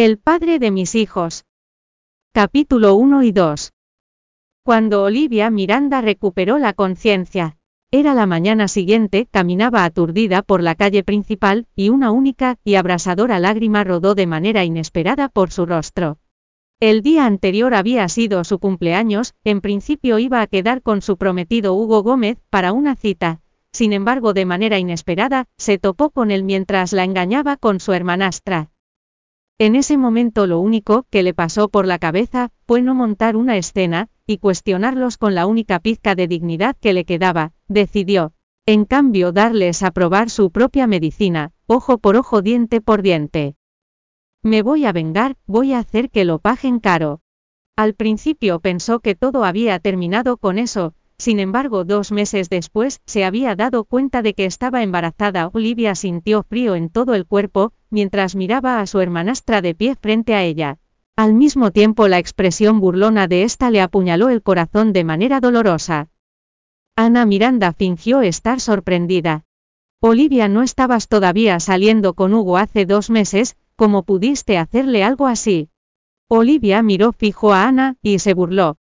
El padre de mis hijos. Capítulo 1 y 2. Cuando Olivia Miranda recuperó la conciencia, era la mañana siguiente, caminaba aturdida por la calle principal, y una única y abrasadora lágrima rodó de manera inesperada por su rostro. El día anterior había sido su cumpleaños, en principio iba a quedar con su prometido Hugo Gómez, para una cita. Sin embargo, de manera inesperada, se topó con él mientras la engañaba con su hermanastra. En ese momento lo único que le pasó por la cabeza fue no montar una escena, y cuestionarlos con la única pizca de dignidad que le quedaba, decidió, en cambio, darles a probar su propia medicina, ojo por ojo, diente por diente. Me voy a vengar, voy a hacer que lo paguen caro. Al principio pensó que todo había terminado con eso, sin embargo, dos meses después, se había dado cuenta de que estaba embarazada. Olivia sintió frío en todo el cuerpo, mientras miraba a su hermanastra de pie frente a ella. Al mismo tiempo la expresión burlona de ésta le apuñaló el corazón de manera dolorosa. Ana Miranda fingió estar sorprendida. Olivia, no estabas todavía saliendo con Hugo hace dos meses, ¿cómo pudiste hacerle algo así? Olivia miró fijo a Ana, y se burló.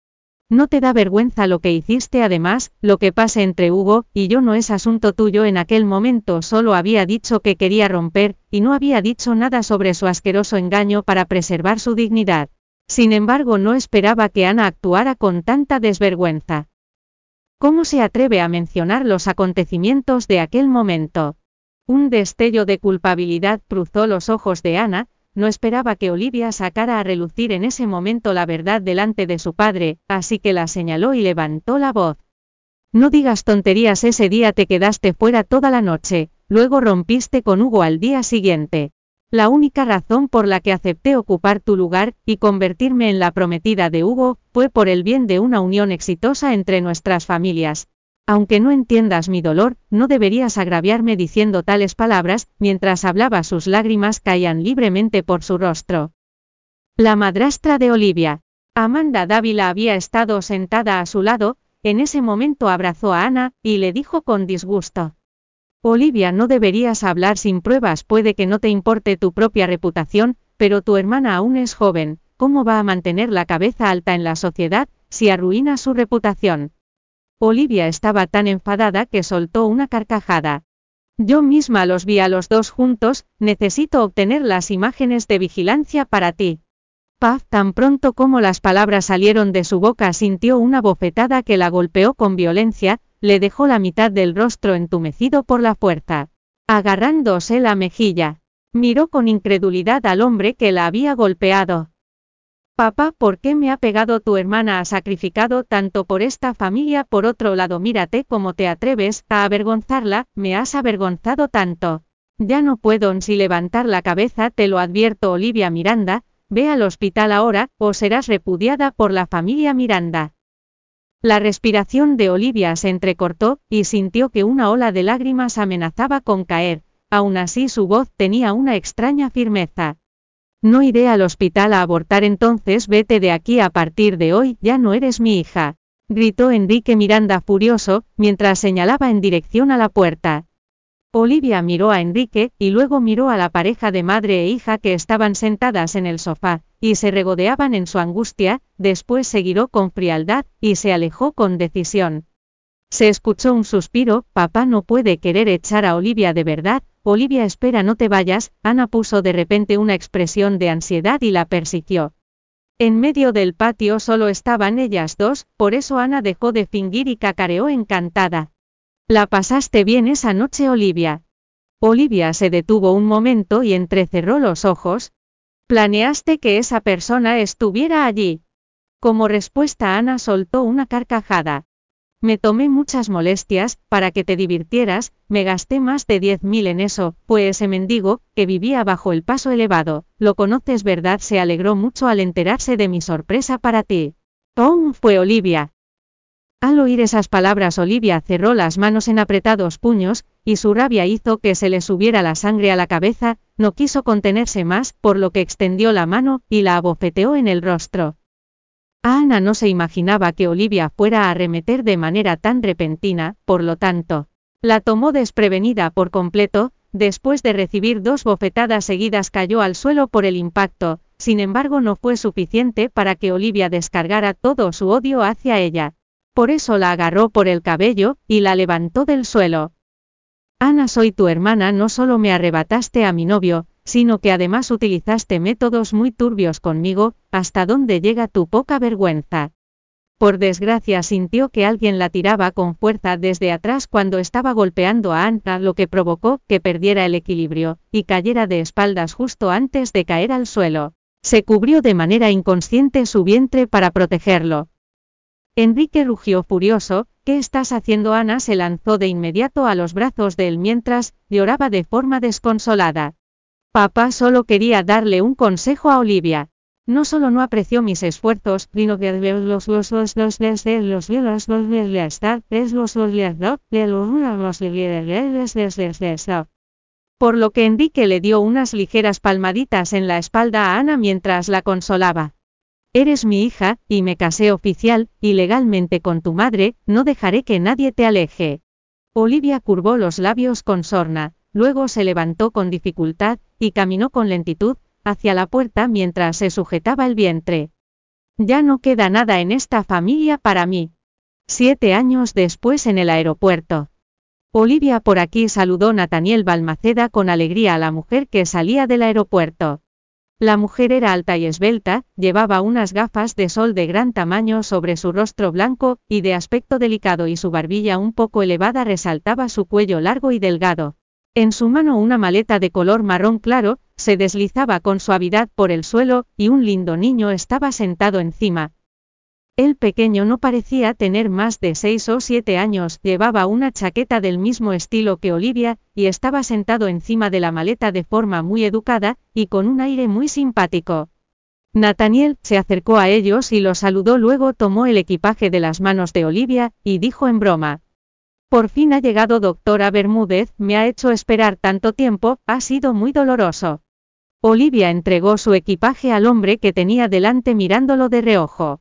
¿No te da vergüenza lo que hiciste además, lo que pase entre Hugo y yo no es asunto tuyo en aquel momento solo había dicho que quería romper, y no había dicho nada sobre su asqueroso engaño para preservar su dignidad. Sin embargo no esperaba que Ana actuara con tanta desvergüenza. ¿Cómo se atreve a mencionar los acontecimientos de aquel momento? Un destello de culpabilidad cruzó los ojos de Ana, no esperaba que Olivia sacara a relucir en ese momento la verdad delante de su padre, así que la señaló y levantó la voz. No digas tonterías, ese día te quedaste fuera toda la noche, luego rompiste con Hugo al día siguiente. La única razón por la que acepté ocupar tu lugar y convertirme en la prometida de Hugo fue por el bien de una unión exitosa entre nuestras familias, aunque no entiendas mi dolor, no deberías agraviarme diciendo tales palabras, mientras hablaba sus lágrimas caían libremente por su rostro. La madrastra de Olivia. Amanda Dávila había estado sentada a su lado, en ese momento abrazó a Ana, y le dijo con disgusto. Olivia, no deberías hablar sin pruebas, puede que no te importe tu propia reputación, pero tu hermana aún es joven, ¿cómo va a mantener la cabeza alta en la sociedad, si arruina su reputación? Olivia estaba tan enfadada que soltó una carcajada. Yo misma los vi a los dos juntos, necesito obtener las imágenes de vigilancia para ti. Paz tan pronto como las palabras salieron de su boca sintió una bofetada que la golpeó con violencia, le dejó la mitad del rostro entumecido por la fuerza. Agarrándose la mejilla, miró con incredulidad al hombre que la había golpeado. Papá, ¿por qué me ha pegado tu hermana? Ha sacrificado tanto por esta familia. Por otro lado, mírate cómo te atreves a avergonzarla, me has avergonzado tanto. Ya no puedo ni levantar la cabeza, te lo advierto, Olivia Miranda, ve al hospital ahora, o serás repudiada por la familia Miranda. La respiración de Olivia se entrecortó, y sintió que una ola de lágrimas amenazaba con caer, aún así su voz tenía una extraña firmeza. No iré al hospital a abortar entonces vete de aquí a partir de hoy, ya no eres mi hija. Gritó Enrique Miranda furioso, mientras señalaba en dirección a la puerta. Olivia miró a Enrique, y luego miró a la pareja de madre e hija que estaban sentadas en el sofá, y se regodeaban en su angustia, después se giró con frialdad, y se alejó con decisión. Se escuchó un suspiro, papá no puede querer echar a Olivia de verdad, Olivia espera no te vayas, Ana puso de repente una expresión de ansiedad y la persiguió. En medio del patio solo estaban ellas dos, por eso Ana dejó de fingir y cacareó encantada. ¿La pasaste bien esa noche, Olivia? Olivia se detuvo un momento y entrecerró los ojos. ¿Planeaste que esa persona estuviera allí? Como respuesta Ana soltó una carcajada. Me tomé muchas molestias, para que te divirtieras, me gasté más de diez mil en eso, pues ese mendigo, que vivía bajo el paso elevado, lo conoces verdad, se alegró mucho al enterarse de mi sorpresa para ti. Oh, fue Olivia. Al oír esas palabras Olivia cerró las manos en apretados puños, y su rabia hizo que se le subiera la sangre a la cabeza, no quiso contenerse más, por lo que extendió la mano, y la abofeteó en el rostro. Ana no se imaginaba que Olivia fuera a arremeter de manera tan repentina, por lo tanto, la tomó desprevenida por completo, después de recibir dos bofetadas seguidas cayó al suelo por el impacto, sin embargo no fue suficiente para que Olivia descargara todo su odio hacia ella. Por eso la agarró por el cabello, y la levantó del suelo. Ana, soy tu hermana, no solo me arrebataste a mi novio, sino que además utilizaste métodos muy turbios conmigo, hasta dónde llega tu poca vergüenza. Por desgracia sintió que alguien la tiraba con fuerza desde atrás cuando estaba golpeando a Ana, lo que provocó que perdiera el equilibrio, y cayera de espaldas justo antes de caer al suelo. Se cubrió de manera inconsciente su vientre para protegerlo. Enrique rugió furioso, ¿qué estás haciendo? Ana se lanzó de inmediato a los brazos de él mientras lloraba de forma desconsolada. Papá solo quería darle un consejo a Olivia. No solo no apreció mis esfuerzos, sino que los los los los desde los los los desde estar es los los los de los los desde Por lo que Enrique le dio unas ligeras palmaditas en la espalda a Ana mientras la consolaba. Eres mi hija, y me casé oficial, y legalmente con tu madre, no dejaré que nadie te aleje. Olivia curvó los labios con sorna, luego se levantó con dificultad, y caminó con lentitud, hacia la puerta mientras se sujetaba el vientre. Ya no queda nada en esta familia para mí. Siete años después en el aeropuerto. Olivia por aquí saludó Nathaniel Balmaceda con alegría a la mujer que salía del aeropuerto. La mujer era alta y esbelta, llevaba unas gafas de sol de gran tamaño sobre su rostro blanco, y de aspecto delicado y su barbilla un poco elevada resaltaba su cuello largo y delgado. En su mano una maleta de color marrón claro, se deslizaba con suavidad por el suelo, y un lindo niño estaba sentado encima, el pequeño no parecía tener más de seis o siete años, llevaba una chaqueta del mismo estilo que Olivia, y estaba sentado encima de la maleta de forma muy educada, y con un aire muy simpático. Nathaniel se acercó a ellos y los saludó luego tomó el equipaje de las manos de Olivia, y dijo en broma. Por fin ha llegado doctora Bermúdez, me ha hecho esperar tanto tiempo, ha sido muy doloroso. Olivia entregó su equipaje al hombre que tenía delante mirándolo de reojo.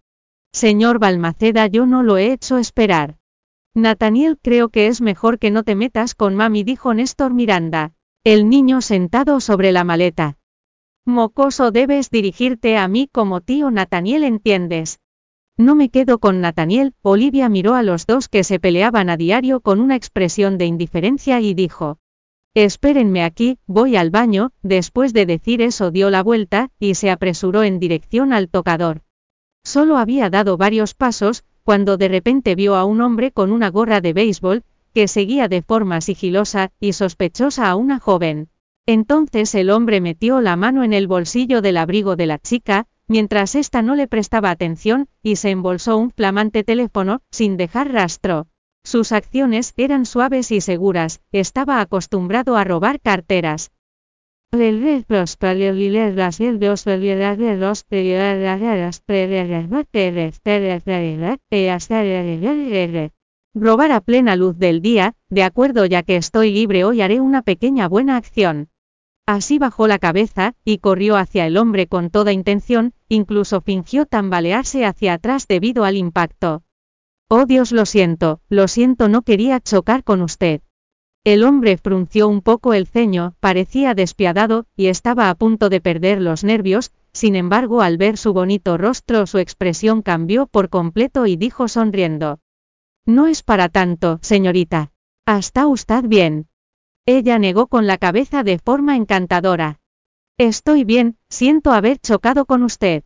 Señor Balmaceda, yo no lo he hecho esperar. Nathaniel, creo que es mejor que no te metas con mami, dijo Néstor Miranda. El niño sentado sobre la maleta. Mocoso, debes dirigirte a mí como tío Nathaniel, ¿entiendes? No me quedo con Nathaniel, Olivia miró a los dos que se peleaban a diario con una expresión de indiferencia y dijo. Espérenme aquí, voy al baño, después de decir eso dio la vuelta, y se apresuró en dirección al tocador. Solo había dado varios pasos, cuando de repente vio a un hombre con una gorra de béisbol, que seguía de forma sigilosa y sospechosa a una joven. Entonces el hombre metió la mano en el bolsillo del abrigo de la chica, mientras ésta no le prestaba atención, y se embolsó un flamante teléfono, sin dejar rastro. Sus acciones eran suaves y seguras, estaba acostumbrado a robar carteras, Robar a plena luz del día, de acuerdo ya que estoy libre hoy haré una pequeña buena acción. Así bajó la cabeza, y corrió hacia el hombre con toda intención, incluso fingió tambalearse hacia atrás debido al impacto. Oh Dios, lo siento, lo siento, no quería chocar con usted. El hombre frunció un poco el ceño, parecía despiadado, y estaba a punto de perder los nervios, sin embargo al ver su bonito rostro su expresión cambió por completo y dijo sonriendo. No es para tanto, señorita. ¿Está usted bien? Ella negó con la cabeza de forma encantadora. Estoy bien, siento haber chocado con usted.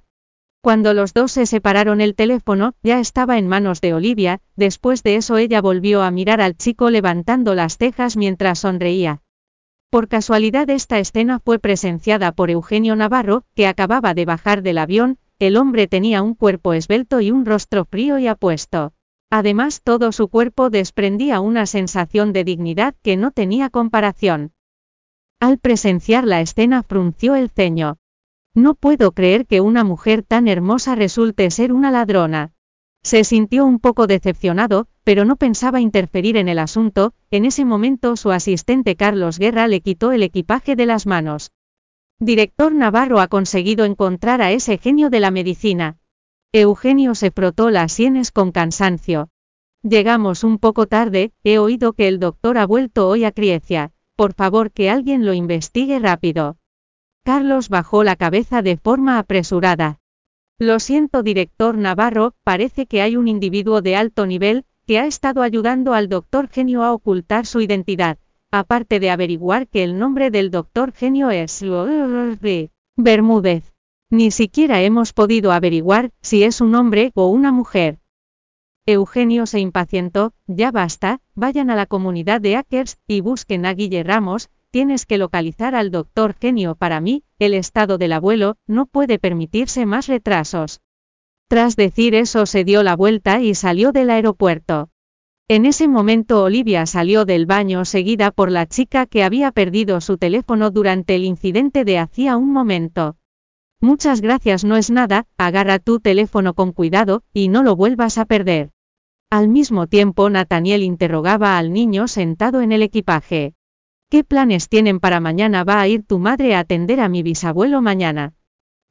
Cuando los dos se separaron el teléfono, ya estaba en manos de Olivia, después de eso ella volvió a mirar al chico levantando las cejas mientras sonreía. Por casualidad esta escena fue presenciada por Eugenio Navarro, que acababa de bajar del avión, el hombre tenía un cuerpo esbelto y un rostro frío y apuesto. Además todo su cuerpo desprendía una sensación de dignidad que no tenía comparación. Al presenciar la escena frunció el ceño. No puedo creer que una mujer tan hermosa resulte ser una ladrona. Se sintió un poco decepcionado, pero no pensaba interferir en el asunto, en ese momento su asistente Carlos Guerra le quitó el equipaje de las manos. Director Navarro ha conseguido encontrar a ese genio de la medicina. Eugenio se frotó las sienes con cansancio. Llegamos un poco tarde, he oído que el doctor ha vuelto hoy a Criecia. Por favor que alguien lo investigue rápido. Carlos bajó la cabeza de forma apresurada. Lo siento, director Navarro, parece que hay un individuo de alto nivel, que ha estado ayudando al doctor Genio a ocultar su identidad, aparte de averiguar que el nombre del doctor Genio es Bermúdez. Ni siquiera hemos podido averiguar si es un hombre o una mujer. Eugenio se impacientó, ya basta, vayan a la comunidad de hackers y busquen a Guille Ramos, tienes que localizar al doctor Genio para mí, el estado del abuelo, no puede permitirse más retrasos. Tras decir eso se dio la vuelta y salió del aeropuerto. En ese momento Olivia salió del baño seguida por la chica que había perdido su teléfono durante el incidente de hacía un momento. Muchas gracias no es nada, agarra tu teléfono con cuidado, y no lo vuelvas a perder. Al mismo tiempo Nathaniel interrogaba al niño sentado en el equipaje. ¿Qué planes tienen para mañana? ¿Va a ir tu madre a atender a mi bisabuelo mañana?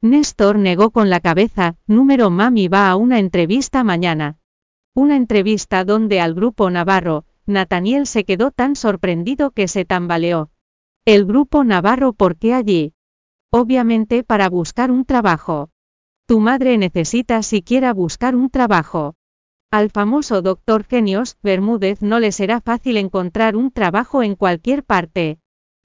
Néstor negó con la cabeza, número mami va a una entrevista mañana. Una entrevista donde al grupo Navarro, Nathaniel se quedó tan sorprendido que se tambaleó. El grupo Navarro, ¿por qué allí? Obviamente para buscar un trabajo. Tu madre necesita siquiera buscar un trabajo. Al famoso doctor Genios, Bermúdez no le será fácil encontrar un trabajo en cualquier parte.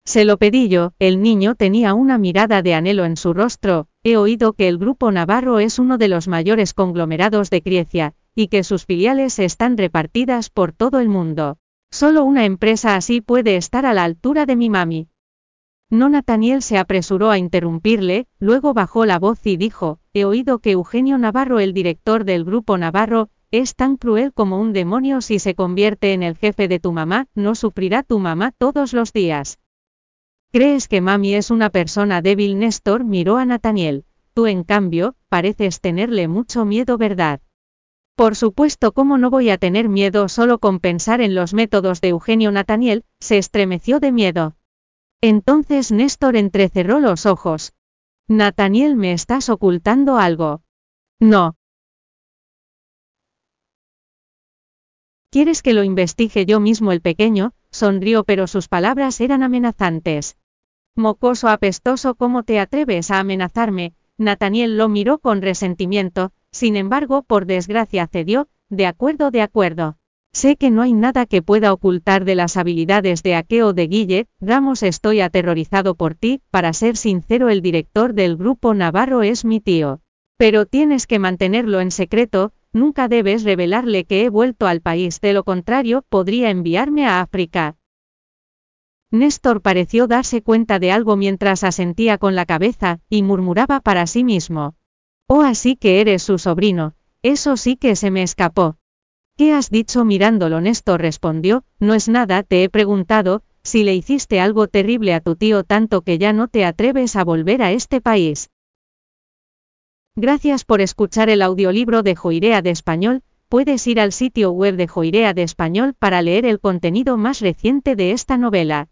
Se lo pedí yo, el niño tenía una mirada de anhelo en su rostro, he oído que el Grupo Navarro es uno de los mayores conglomerados de Criecia, y que sus filiales están repartidas por todo el mundo. Solo una empresa así puede estar a la altura de mi mami. No Nathaniel se apresuró a interrumpirle, luego bajó la voz y dijo, he oído que Eugenio Navarro, el director del grupo Navarro, es tan cruel como un demonio si se convierte en el jefe de tu mamá, no sufrirá tu mamá todos los días. ¿Crees que mami es una persona débil? Néstor miró a Nathaniel. Tú en cambio, pareces tenerle mucho miedo, ¿verdad? Por supuesto, ¿cómo no voy a tener miedo solo con pensar en los métodos de Eugenio Nathaniel? Se estremeció de miedo. Entonces Néstor entrecerró los ojos. Nathaniel, me estás ocultando algo. No. ¿Quieres que lo investigue yo mismo el pequeño? Sonrió pero sus palabras eran amenazantes. Mocoso apestoso, ¿cómo te atreves a amenazarme? Nathaniel lo miró con resentimiento, sin embargo, por desgracia cedió, de acuerdo, de acuerdo. Sé que no hay nada que pueda ocultar de las habilidades de Aqueo de Guille, Ramos estoy aterrorizado por ti, para ser sincero el director del grupo Navarro es mi tío. Pero tienes que mantenerlo en secreto, nunca debes revelarle que he vuelto al país, de lo contrario, podría enviarme a África. Néstor pareció darse cuenta de algo mientras asentía con la cabeza, y murmuraba para sí mismo. Oh, así que eres su sobrino, eso sí que se me escapó. ¿Qué has dicho mirándolo? Néstor respondió, no es nada, te he preguntado, si le hiciste algo terrible a tu tío tanto que ya no te atreves a volver a este país. Gracias por escuchar el audiolibro de Joirea de Español, puedes ir al sitio web de Joirea de Español para leer el contenido más reciente de esta novela.